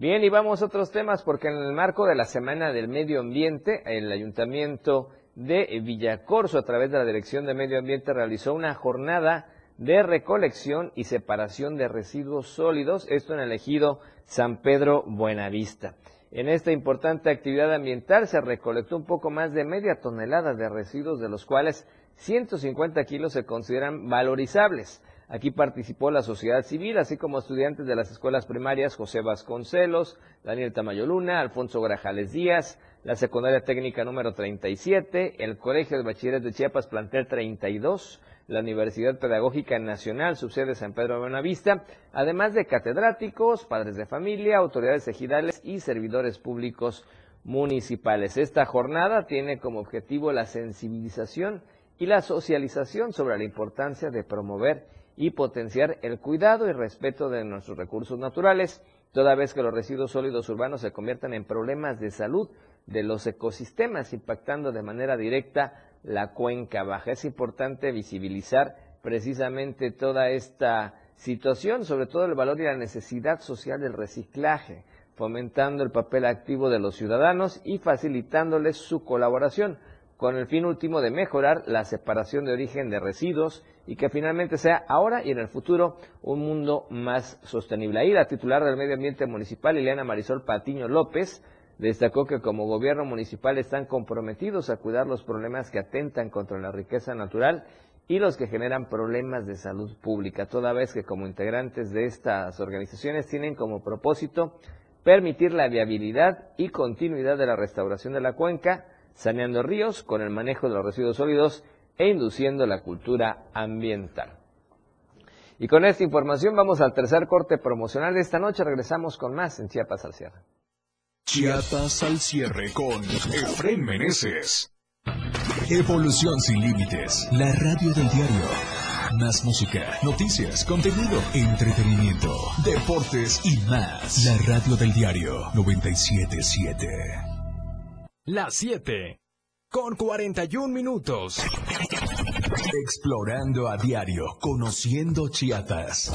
Bien, y vamos a otros temas porque en el marco de la Semana del Medio Ambiente, el Ayuntamiento de Villacorso, a través de la Dirección de Medio Ambiente, realizó una jornada de recolección y separación de residuos sólidos, esto en el ejido San Pedro Buenavista. En esta importante actividad ambiental se recolectó un poco más de media tonelada de residuos, de los cuales 150 kilos se consideran valorizables. Aquí participó la sociedad civil, así como estudiantes de las escuelas primarias José Vasconcelos, Daniel Tamayo Luna, Alfonso Grajales Díaz, la secundaria técnica número 37, el Colegio de Bachilleres de Chiapas plantel 32, la Universidad Pedagógica Nacional, subsede San Pedro de Buenavista, además de catedráticos, padres de familia, autoridades ejidales y servidores públicos municipales. Esta jornada tiene como objetivo la sensibilización y la socialización sobre la importancia de promover y potenciar el cuidado y respeto de nuestros recursos naturales, toda vez que los residuos sólidos urbanos se convierten en problemas de salud de los ecosistemas, impactando de manera directa la cuenca baja. Es importante visibilizar precisamente toda esta situación, sobre todo el valor y la necesidad social del reciclaje, fomentando el papel activo de los ciudadanos y facilitándoles su colaboración con el fin último de mejorar la separación de origen de residuos y que finalmente sea ahora y en el futuro un mundo más sostenible. Ahí la titular del Medio Ambiente Municipal, Ileana Marisol Patiño López, destacó que como gobierno municipal están comprometidos a cuidar los problemas que atentan contra la riqueza natural y los que generan problemas de salud pública, toda vez que como integrantes de estas organizaciones tienen como propósito permitir la viabilidad y continuidad de la restauración de la cuenca, saneando ríos con el manejo de los residuos sólidos e induciendo la cultura ambiental. Y con esta información vamos al tercer corte promocional de esta noche. Regresamos con más en Chiapas al cierre. Chiapas al cierre con Efren Meneses. Evolución sin límites. La radio del diario. Más música, noticias, contenido, entretenimiento, deportes y más. La radio del diario 977. Las 7. Con 41 minutos. Explorando a diario, conociendo Chiapas.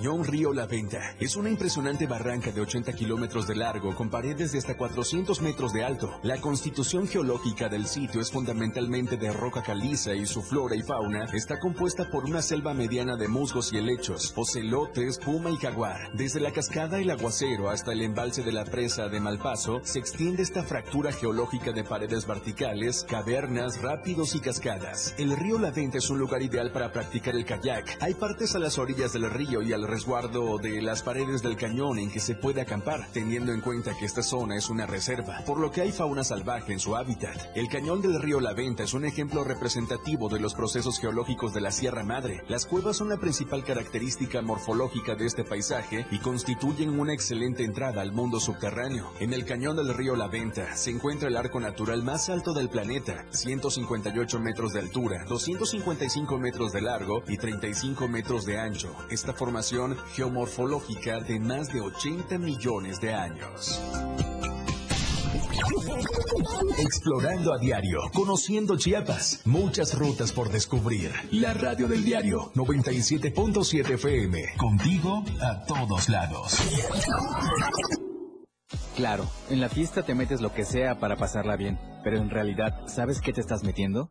Cañón Río La Venta es una impresionante barranca de 80 kilómetros de largo con paredes de hasta 400 metros de alto. La constitución geológica del sitio es fundamentalmente de roca caliza y su flora y fauna está compuesta por una selva mediana de musgos y helechos, ocelotes, puma y jaguar. Desde la cascada El Aguacero hasta el embalse de la presa de Malpaso se extiende esta fractura geológica de paredes verticales, cavernas, rápidos y cascadas. El río La Venta es un lugar ideal para practicar el kayak. Hay partes a las orillas del río y al resguardo de las paredes del cañón en que se puede acampar, teniendo en cuenta que esta zona es una reserva, por lo que hay fauna salvaje en su hábitat. El cañón del río La Venta es un ejemplo representativo de los procesos geológicos de la Sierra Madre. Las cuevas son la principal característica morfológica de este paisaje y constituyen una excelente entrada al mundo subterráneo. En el cañón del río La Venta se encuentra el arco natural más alto del planeta, 158 metros de altura, 255 metros de largo y 35 metros de ancho. Esta formación geomorfológica de más de 80 millones de años. Explorando a diario, conociendo Chiapas, muchas rutas por descubrir. La radio del diario 97.7 FM, contigo a todos lados. Claro, en la fiesta te metes lo que sea para pasarla bien, pero en realidad, ¿sabes qué te estás metiendo?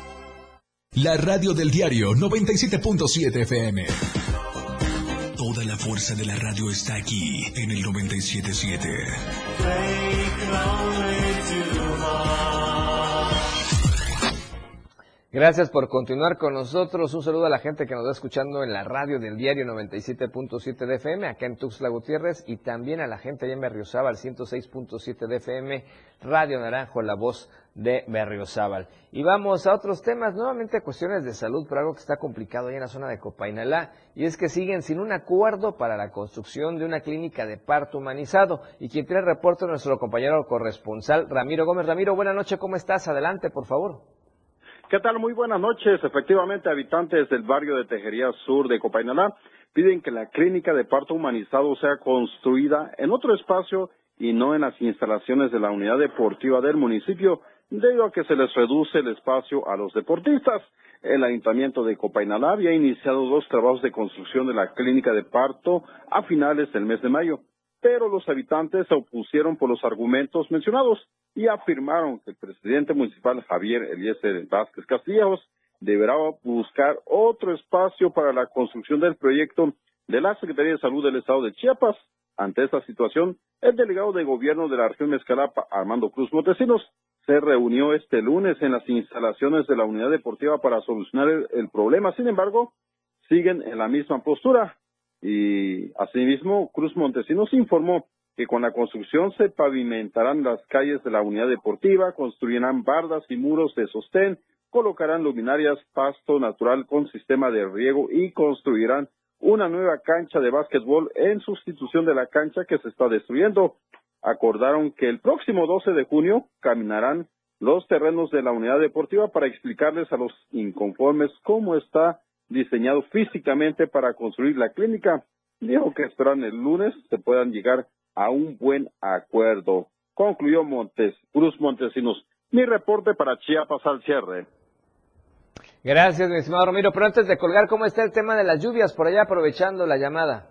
La radio del diario 97.7 FM. Toda la fuerza de la radio está aquí en el 977. Gracias por continuar con nosotros. Un saludo a la gente que nos está escuchando en la radio del diario 97.7 de FM, acá en Tuxtla Gutiérrez, y también a la gente allá en Berriozábal, 106.7 de FM, Radio Naranjo, la voz de Berriozábal. Y vamos a otros temas, nuevamente cuestiones de salud, pero algo que está complicado allá en la zona de Copainalá, y es que siguen sin un acuerdo para la construcción de una clínica de parto humanizado. Y quien tiene el reporte es nuestro compañero corresponsal, Ramiro Gómez. Ramiro, buenas noches, ¿cómo estás? Adelante, por favor. ¿Qué tal? Muy buenas noches. Efectivamente, habitantes del barrio de Tejería Sur de Copainalá piden que la clínica de parto humanizado sea construida en otro espacio y no en las instalaciones de la unidad deportiva del municipio, debido a que se les reduce el espacio a los deportistas. El ayuntamiento de Copainalá había iniciado dos trabajos de construcción de la clínica de parto a finales del mes de mayo pero los habitantes se opusieron por los argumentos mencionados y afirmaron que el presidente municipal Javier Eliezer Vázquez Castillejos deberá buscar otro espacio para la construcción del proyecto de la Secretaría de Salud del Estado de Chiapas. Ante esta situación, el delegado de gobierno de la región Mezcalapa, Armando Cruz Montesinos, se reunió este lunes en las instalaciones de la unidad deportiva para solucionar el problema. Sin embargo, siguen en la misma postura. Y asimismo, Cruz Montesinos informó que con la construcción se pavimentarán las calles de la unidad deportiva, construirán bardas y muros de sostén, colocarán luminarias, pasto natural con sistema de riego y construirán una nueva cancha de básquetbol en sustitución de la cancha que se está destruyendo. Acordaron que el próximo 12 de junio caminarán los terrenos de la unidad deportiva para explicarles a los inconformes cómo está diseñado físicamente para construir la clínica. Dijo que esperan el lunes se puedan llegar a un buen acuerdo. Concluyó Montes, Cruz Montesinos. Mi reporte para Chiapas al cierre. Gracias, mi estimado Romero. Pero antes de colgar, ¿cómo está el tema de las lluvias por allá, aprovechando la llamada?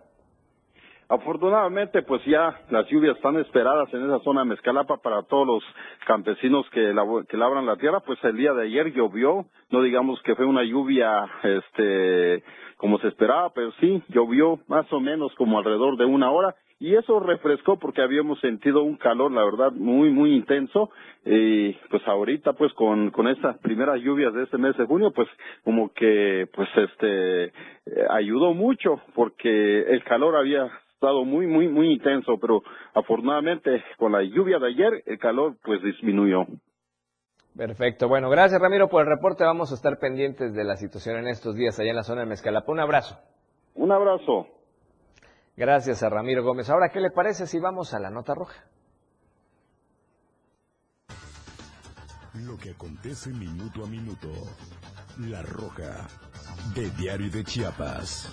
Afortunadamente, pues ya las lluvias están esperadas en esa zona de Mezcalapa para todos los campesinos que, que labran la tierra. Pues el día de ayer llovió, no digamos que fue una lluvia, este, como se esperaba, pero sí llovió más o menos como alrededor de una hora y eso refrescó porque habíamos sentido un calor, la verdad, muy, muy intenso. Y pues ahorita, pues con, con estas primeras lluvias de este mes de junio, pues como que, pues este, eh, ayudó mucho porque el calor había estado muy, muy, muy intenso, pero afortunadamente con la lluvia de ayer el calor pues disminuyó. Perfecto. Bueno, gracias Ramiro por el reporte. Vamos a estar pendientes de la situación en estos días allá en la zona de Mezcalapa. Un abrazo. Un abrazo. Gracias a Ramiro Gómez. Ahora, ¿qué le parece si vamos a la nota roja? Lo que acontece minuto a minuto. La roja de Diario de Chiapas.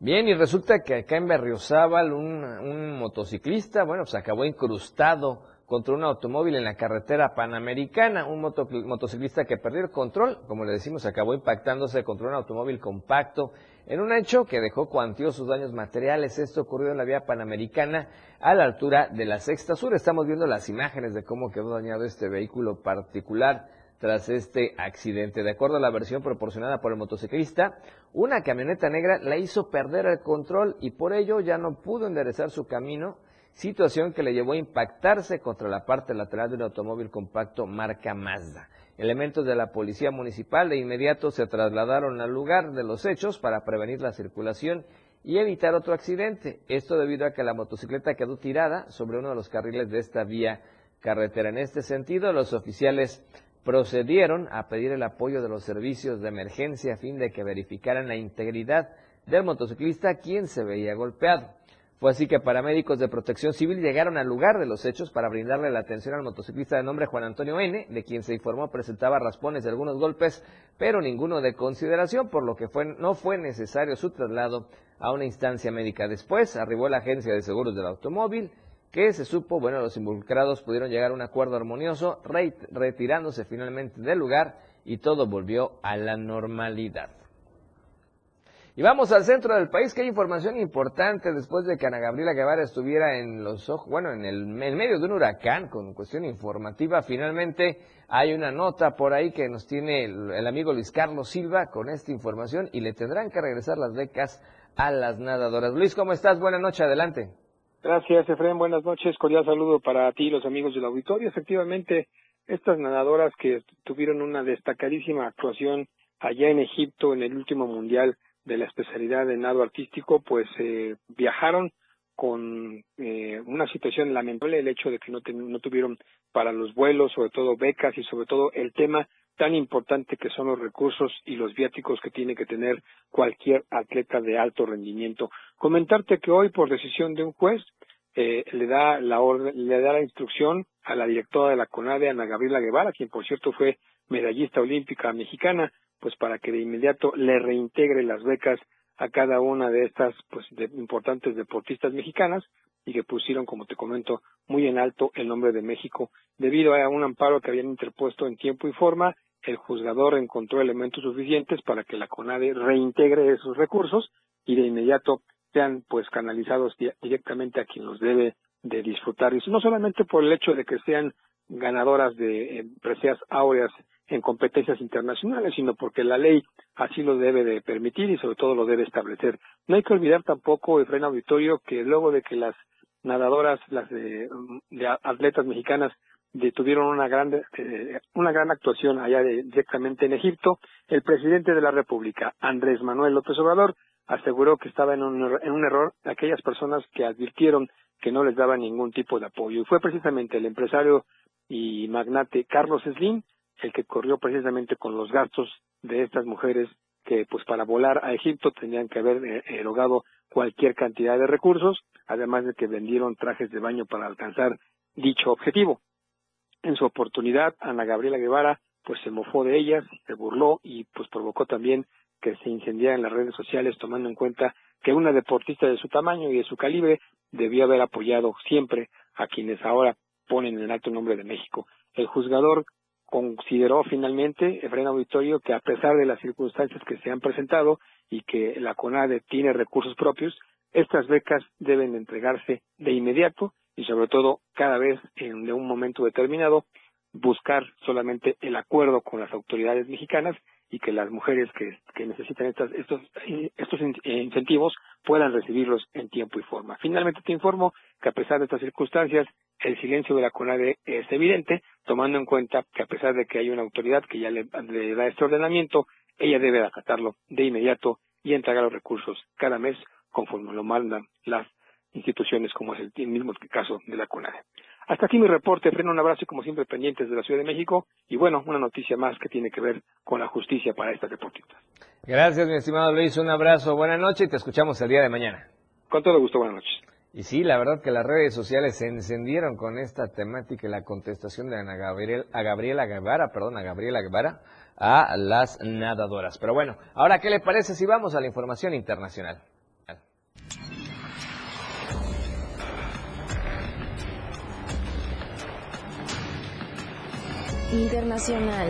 Bien, y resulta que acá en Berriozábal un, un motociclista, bueno, se acabó incrustado contra un automóvil en la carretera panamericana. Un motociclista que perdió el control, como le decimos, acabó impactándose contra un automóvil compacto en un hecho que dejó cuantiosos daños materiales. Esto ocurrió en la vía panamericana a la altura de la Sexta Sur. Estamos viendo las imágenes de cómo quedó dañado este vehículo particular tras este accidente. De acuerdo a la versión proporcionada por el motociclista, una camioneta negra la hizo perder el control y por ello ya no pudo enderezar su camino, situación que le llevó a impactarse contra la parte lateral de un automóvil compacto marca Mazda. Elementos de la policía municipal de inmediato se trasladaron al lugar de los hechos para prevenir la circulación y evitar otro accidente. Esto debido a que la motocicleta quedó tirada sobre uno de los carriles de esta vía carretera. En este sentido, los oficiales procedieron a pedir el apoyo de los servicios de emergencia a fin de que verificaran la integridad del motociclista quien se veía golpeado. Fue así que paramédicos de protección civil llegaron al lugar de los hechos para brindarle la atención al motociclista de nombre Juan Antonio N., de quien se informó presentaba raspones de algunos golpes, pero ninguno de consideración, por lo que fue, no fue necesario su traslado a una instancia médica. Después arribó la agencia de seguros del automóvil, que se supo, bueno, los involucrados pudieron llegar a un acuerdo armonioso, retirándose finalmente del lugar y todo volvió a la normalidad. Y vamos al centro del país, que hay información importante después de que Ana Gabriela Guevara estuviera en los ojos, bueno, en el medio de un huracán con cuestión informativa. Finalmente hay una nota por ahí que nos tiene el, el amigo Luis Carlos Silva con esta información y le tendrán que regresar las becas a las nadadoras. Luis, ¿cómo estás? Buenas noches, adelante. Gracias, Efraín. Buenas noches. Cordial saludo para ti y los amigos del auditorio. Efectivamente, estas nadadoras que tuvieron una destacadísima actuación allá en Egipto en el último mundial de la especialidad de nado artístico, pues eh, viajaron con eh, una situación lamentable, el hecho de que no, no tuvieron para los vuelos, sobre todo becas y sobre todo el tema tan importante que son los recursos y los viáticos que tiene que tener cualquier atleta de alto rendimiento. Comentarte que hoy, por decisión de un juez, eh, le da la orden, le da la instrucción a la directora de la CONADE, Ana Gabriela Guevara, quien por cierto fue medallista olímpica mexicana, pues para que de inmediato le reintegre las becas a cada una de estas pues de importantes deportistas mexicanas y que pusieron, como te comento, muy en alto el nombre de México. Debido a un amparo que habían interpuesto en tiempo y forma, el juzgador encontró elementos suficientes para que la CONADE reintegre esos recursos y de inmediato sean pues canalizados directamente a quien los debe de disfrutar. Y no solamente por el hecho de que sean ganadoras de eh, áureas en competencias internacionales, sino porque la ley así lo debe de permitir y sobre todo lo debe establecer. No hay que olvidar tampoco, Efraín Auditorio, que luego de que las nadadoras, las de, atletas mexicanas tuvieron una gran, eh, una gran actuación allá directamente en Egipto, el presidente de la República, Andrés Manuel López Obrador, aseguró que estaba en un, en un error aquellas personas que advirtieron que no les daba ningún tipo de apoyo. Y fue precisamente el empresario y magnate Carlos Slim el que corrió precisamente con los gastos de estas mujeres que pues para volar a Egipto tenían que haber eh, erogado cualquier cantidad de recursos, además de que vendieron trajes de baño para alcanzar dicho objetivo. En su oportunidad, Ana Gabriela Guevara pues se mofó de ellas, se burló y pues provocó también que se incendiara en las redes sociales tomando en cuenta que una deportista de su tamaño y de su calibre debía haber apoyado siempre a quienes ahora ponen en alto nombre de México. El juzgador consideró finalmente, Efraín Auditorio, que a pesar de las circunstancias que se han presentado y que la CONADE tiene recursos propios, estas becas deben entregarse de inmediato y sobre todo cada vez en un momento determinado buscar solamente el acuerdo con las autoridades mexicanas y que las mujeres que, necesitan estas, estos, estos incentivos puedan recibirlos en tiempo y forma. Finalmente te informo que a pesar de estas circunstancias, el silencio de la CONADE es evidente, tomando en cuenta que a pesar de que hay una autoridad que ya le, da este ordenamiento, ella debe acatarlo de inmediato y entregar los recursos cada mes conforme lo mandan las instituciones como es el mismo caso de la CONADE. Hasta aquí mi reporte, freno un abrazo y como siempre pendientes de la Ciudad de México y bueno, una noticia más que tiene que ver con la justicia para estas deportistas. Gracias mi estimado Luis, un abrazo, buena noche y te escuchamos el día de mañana. Con todo gusto, buenas noches. Y sí, la verdad que las redes sociales se encendieron con esta temática y la contestación de Ana Gabriel, a Gabriela Guevara, perdón, a Gabriela Guevara, a las nadadoras. Pero bueno, ahora, ¿qué le parece si vamos a la información internacional? Internacional.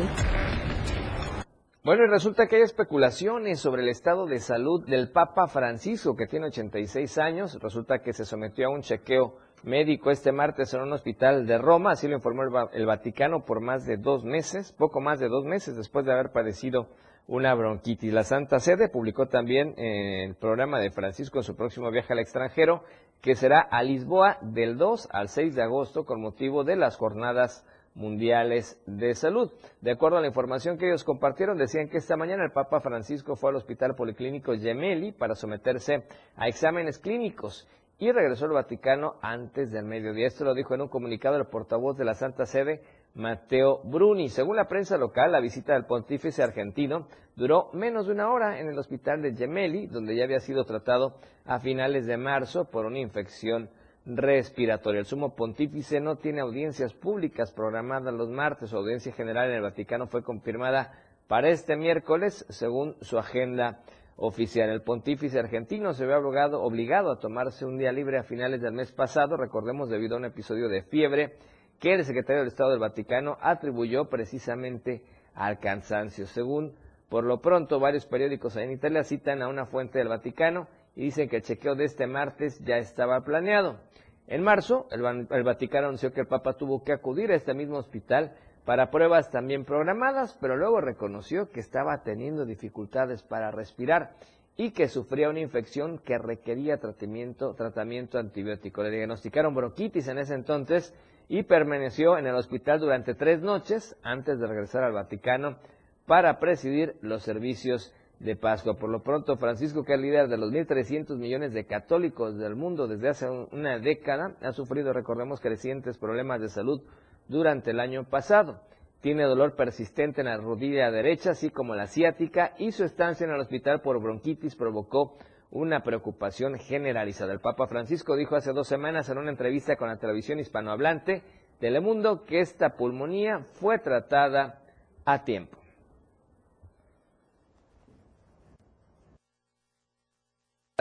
Bueno, y resulta que hay especulaciones sobre el estado de salud del Papa Francisco, que tiene 86 años. Resulta que se sometió a un chequeo médico este martes en un hospital de Roma, así lo informó el Vaticano por más de dos meses, poco más de dos meses después de haber padecido una bronquitis. La Santa Sede publicó también el programa de Francisco en su próximo viaje al extranjero, que será a Lisboa del 2 al 6 de agosto con motivo de las jornadas mundiales de salud. De acuerdo a la información que ellos compartieron, decían que esta mañana el Papa Francisco fue al Hospital Policlínico Gemelli para someterse a exámenes clínicos y regresó al Vaticano antes del mediodía. Esto lo dijo en un comunicado el portavoz de la Santa Sede, Mateo Bruni. Según la prensa local, la visita del pontífice argentino duró menos de una hora en el hospital de Gemelli, donde ya había sido tratado a finales de marzo por una infección respiratoria. El sumo pontífice no tiene audiencias públicas programadas los martes. Su audiencia general en el Vaticano fue confirmada para este miércoles, según su agenda oficial. El pontífice argentino se ve obligado, obligado a tomarse un día libre a finales del mes pasado, recordemos debido a un episodio de fiebre que el secretario del Estado del Vaticano atribuyó precisamente al cansancio. Según Por lo pronto, varios periódicos en Italia citan a una fuente del Vaticano y dicen que el chequeo de este martes ya estaba planeado. En marzo, el, Vaticano anunció que el Papa tuvo que acudir a este mismo hospital para pruebas también programadas, pero luego reconoció que estaba teniendo dificultades para respirar y que sufría una infección que requería tratamiento, tratamiento antibiótico. Le diagnosticaron bronquitis en ese entonces y permaneció en el hospital durante tres noches antes de regresar al Vaticano para presidir los servicios de Pascua. Por lo pronto, Francisco, que es líder de los 1.300 millones de católicos del mundo desde hace una década, ha sufrido, recordemos, crecientes problemas de salud durante el año pasado. Tiene dolor persistente en la rodilla derecha, así como la ciática, y su estancia en el hospital por bronquitis provocó una preocupación generalizada. El Papa Francisco dijo hace dos semanas en una entrevista con la televisión hispanohablante Telemundo que esta pulmonía fue tratada a tiempo.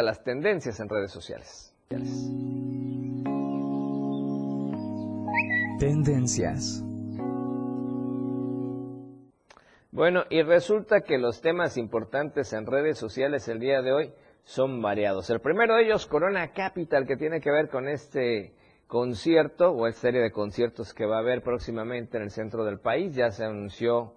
Las tendencias en redes sociales. Tendencias. Bueno, y resulta que los temas importantes en redes sociales el día de hoy son variados. El primero de ellos, Corona Capital, que tiene que ver con este concierto o esta serie de conciertos que va a haber próximamente en el centro del país. Ya se anunció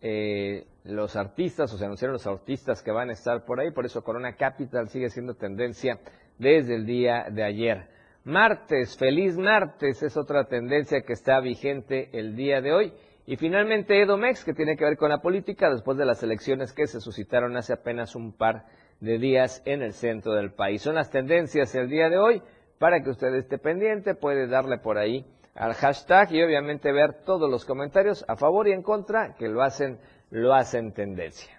eh, los artistas, o se anunciaron los artistas que van a estar por ahí, por eso Corona Capital sigue siendo tendencia desde el día de ayer. Martes, feliz martes, es otra tendencia que está vigente el día de hoy. Y finalmente Edomex, que tiene que ver con la política, después de las elecciones que se suscitaron hace apenas un par de días en el centro del país. Son las tendencias el día de hoy. Para que usted esté pendiente, puede darle por ahí al hashtag y obviamente ver todos los comentarios a favor y en contra que lo hacen, lo hacen tendencia.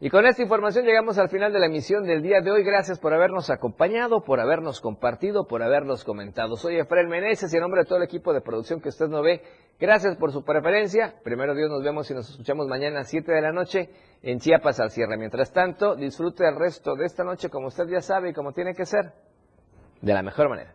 Y con esta información llegamos al final de la emisión del día de hoy. Gracias por habernos acompañado, por habernos compartido, por habernos comentado. Soy Efraín Meneses y en nombre de todo el equipo de producción que usted no ve, gracias por su preferencia. Primero Dios nos vemos y nos escuchamos mañana a 7 de la noche en Chiapas al cierre. Mientras tanto, disfrute el resto de esta noche como usted ya sabe y como tiene que ser, de la mejor manera.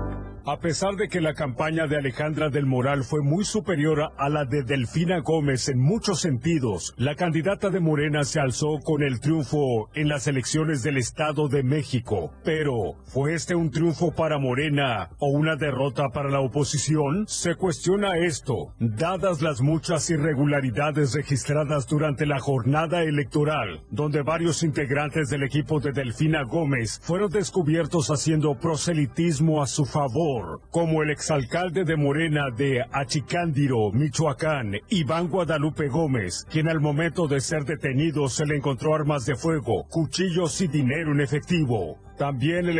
A pesar de que la campaña de Alejandra del Moral fue muy superior a la de Delfina Gómez en muchos sentidos, la candidata de Morena se alzó con el triunfo en las elecciones del Estado de México. Pero, ¿fue este un triunfo para Morena o una derrota para la oposición? Se cuestiona esto, dadas las muchas irregularidades registradas durante la jornada electoral, donde varios integrantes del equipo de Delfina Gómez fueron descubiertos haciendo proselitismo a su como el exalcalde de Morena de Achicándiro, Michoacán, Iván Guadalupe Gómez, quien al momento de ser detenido se le encontró armas de fuego, cuchillos y dinero en efectivo. También el